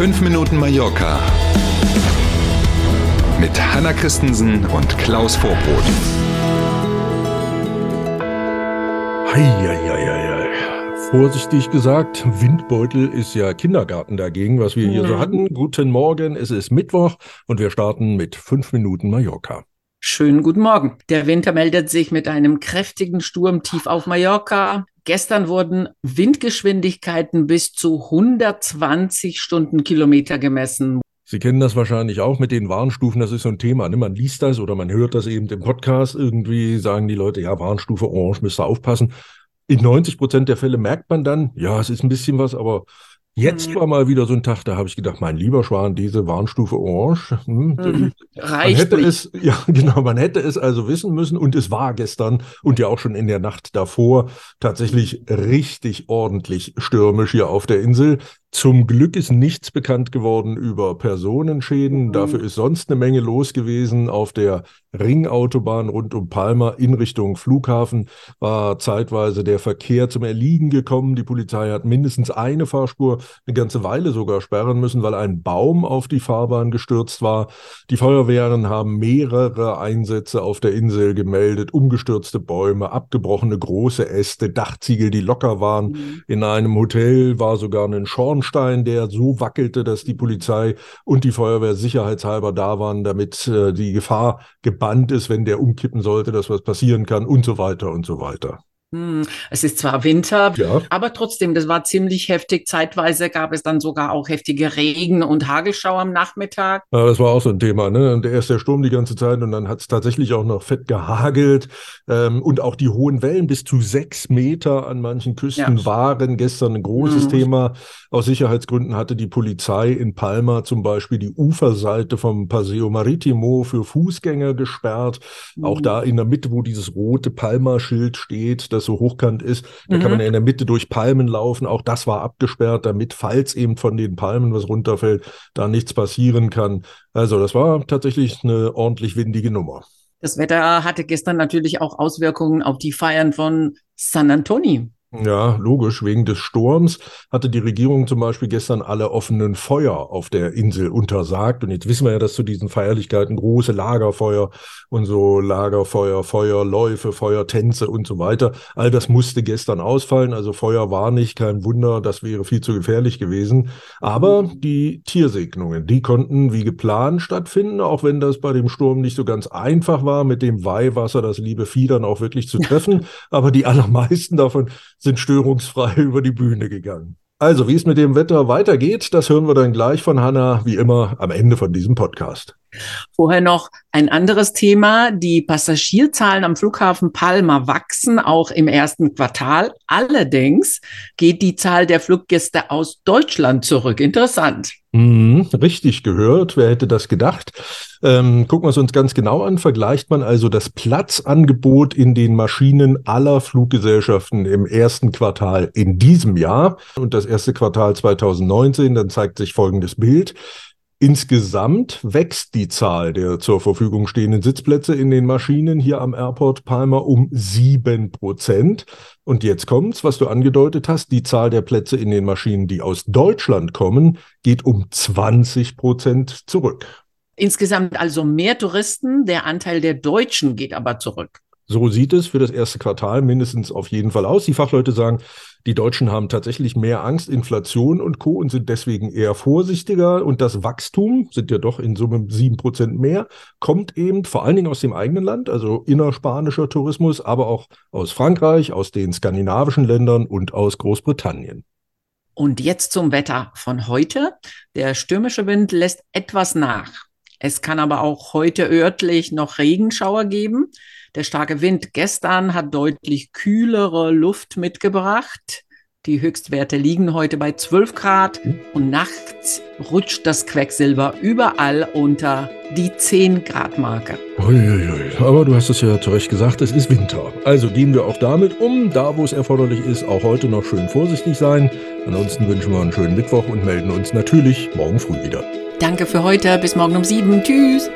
5 Minuten Mallorca mit Hanna Christensen und Klaus Vorbrot. Heieieiei. Vorsichtig gesagt, Windbeutel ist ja Kindergarten dagegen, was wir hier so hatten. Guten Morgen, es ist Mittwoch und wir starten mit 5 Minuten Mallorca. Schönen guten Morgen. Der Winter meldet sich mit einem kräftigen Sturm tief auf Mallorca. Gestern wurden Windgeschwindigkeiten bis zu 120 Stundenkilometer gemessen. Sie kennen das wahrscheinlich auch mit den Warnstufen, das ist so ein Thema. Ne? Man liest das oder man hört das eben im Podcast. Irgendwie sagen die Leute, ja, Warnstufe Orange, müsst ihr aufpassen. In 90 Prozent der Fälle merkt man dann, ja, es ist ein bisschen was, aber Jetzt war mal wieder so ein Tag, da habe ich gedacht, mein lieber Schwan, diese Warnstufe Orange. Hm, Mhm. man Reicht hätte nicht. es, ja genau, man hätte es also wissen müssen und es war gestern und ja auch schon in der Nacht davor tatsächlich richtig ordentlich stürmisch hier auf der Insel. Zum Glück ist nichts bekannt geworden über Personenschäden. Mhm. Dafür ist sonst eine Menge los gewesen. Auf der Ringautobahn rund um Palma in Richtung Flughafen war zeitweise der Verkehr zum Erliegen gekommen. Die Polizei hat mindestens eine Fahrspur eine ganze Weile sogar sperren müssen, weil ein Baum auf die Fahrbahn gestürzt war. Die Feuerwehren haben mehrere Einsätze auf der Insel gemeldet, umgestürzte Bäume, abgebrochene große Äste, Dachziegel, die locker waren. Mhm. In einem Hotel war sogar ein Schornstein, der so wackelte, dass die Polizei und die Feuerwehr sicherheitshalber da waren, damit äh, die Gefahr gebannt ist, wenn der umkippen sollte, dass was passieren kann und so weiter und so weiter. Hm, Es ist zwar Winter, Ja. aber trotzdem, das war ziemlich heftig. Zeitweise gab es dann sogar auch heftige Regen- und Hagelschauer am Nachmittag. Ja, das war auch so ein Thema, ne? Und erst der Sturm die ganze Zeit und dann hat es tatsächlich auch noch fett gehagelt. Ähm, und auch die hohen Wellen bis zu sechs Meter an manchen Küsten Ja. waren gestern ein großes Mhm. Thema. Aus Sicherheitsgründen hatte die Polizei in Palma zum Beispiel die Uferseite vom Paseo Maritimo für Fußgänger gesperrt. Auch Mhm. da in der Mitte, wo dieses rote Palma-Schild steht, das so hochkant ist, da kann Mhm. man ja in der Mitte durch Palmen laufen. Auch das war abgesperrt, damit, falls eben von den Palmen was runterfällt, da nichts passieren kann. Also das war tatsächlich eine ordentlich windige Nummer. Das Wetter hatte gestern natürlich auch Auswirkungen auf die Feiern von San Antonio. Ja, logisch. Wegen des Sturms hatte die Regierung zum Beispiel gestern alle offenen Feuer auf der Insel untersagt. Und jetzt wissen wir ja, dass zu diesen Feierlichkeiten große Lagerfeuer und so Lagerfeuer, Feuerläufe, Feuertänze und so weiter. All das musste gestern ausfallen. Also Feuer war nicht, kein Wunder, das wäre viel zu gefährlich gewesen. Aber die Tiersegnungen, die konnten wie geplant stattfinden, auch wenn das bei dem Sturm nicht so ganz einfach war, mit dem Weihwasser das liebe Vieh dann auch wirklich zu treffen. Aber die allermeisten davon sind störungsfrei über die Bühne gegangen. Also, wie es mit dem Wetter weitergeht, das hören wir dann gleich von Hanna, wie immer, am Ende von diesem Podcast. Vorher noch ein anderes Thema. Die Passagierzahlen am Flughafen Palma wachsen auch im ersten Quartal. Allerdings geht die Zahl der Fluggäste aus Deutschland zurück. Interessant. Mhm, richtig gehört. Wer hätte das gedacht? Ähm, gucken wir es uns ganz genau an. Vergleicht man also das Platzangebot in den Maschinen aller Fluggesellschaften im ersten Quartal in diesem Jahr und das erste Quartal 2019, dann zeigt sich folgendes Bild. Insgesamt wächst die Zahl der zur Verfügung stehenden Sitzplätze in den Maschinen hier am Airport Palma um sieben Prozent. Und jetzt kommt's, was du angedeutet hast, die Zahl der Plätze in den Maschinen, die aus Deutschland kommen, geht um 20 Prozent zurück. Insgesamt also mehr Touristen. Der Anteil der Deutschen geht aber zurück. So sieht es für das erste Quartal mindestens auf jeden Fall aus. Die Fachleute sagen, die Deutschen haben tatsächlich mehr Angst, Inflation und Co. und sind deswegen eher vorsichtiger. Und das Wachstum, sind ja doch in Summe sieben Prozent mehr, kommt eben vor allen Dingen aus dem eigenen Land, also innerspanischer Tourismus, aber auch aus Frankreich, aus den skandinavischen Ländern und aus Großbritannien. Und jetzt zum Wetter von heute. Der stürmische Wind lässt etwas nach. Es kann aber auch heute örtlich noch Regenschauer geben. Der starke Wind gestern hat deutlich kühlere Luft mitgebracht. Die Höchstwerte liegen heute bei 12 Grad und nachts rutscht das Quecksilber überall unter die 10 Grad Marke. Uiuiui. Aber du hast es ja zu Recht gesagt, es ist Winter. Also gehen wir auch damit um, da wo es erforderlich ist, auch heute noch schön vorsichtig sein. Ansonsten wünschen wir einen schönen Mittwoch und melden uns natürlich morgen früh wieder. Danke für heute. Bis morgen um 7. Tschüss.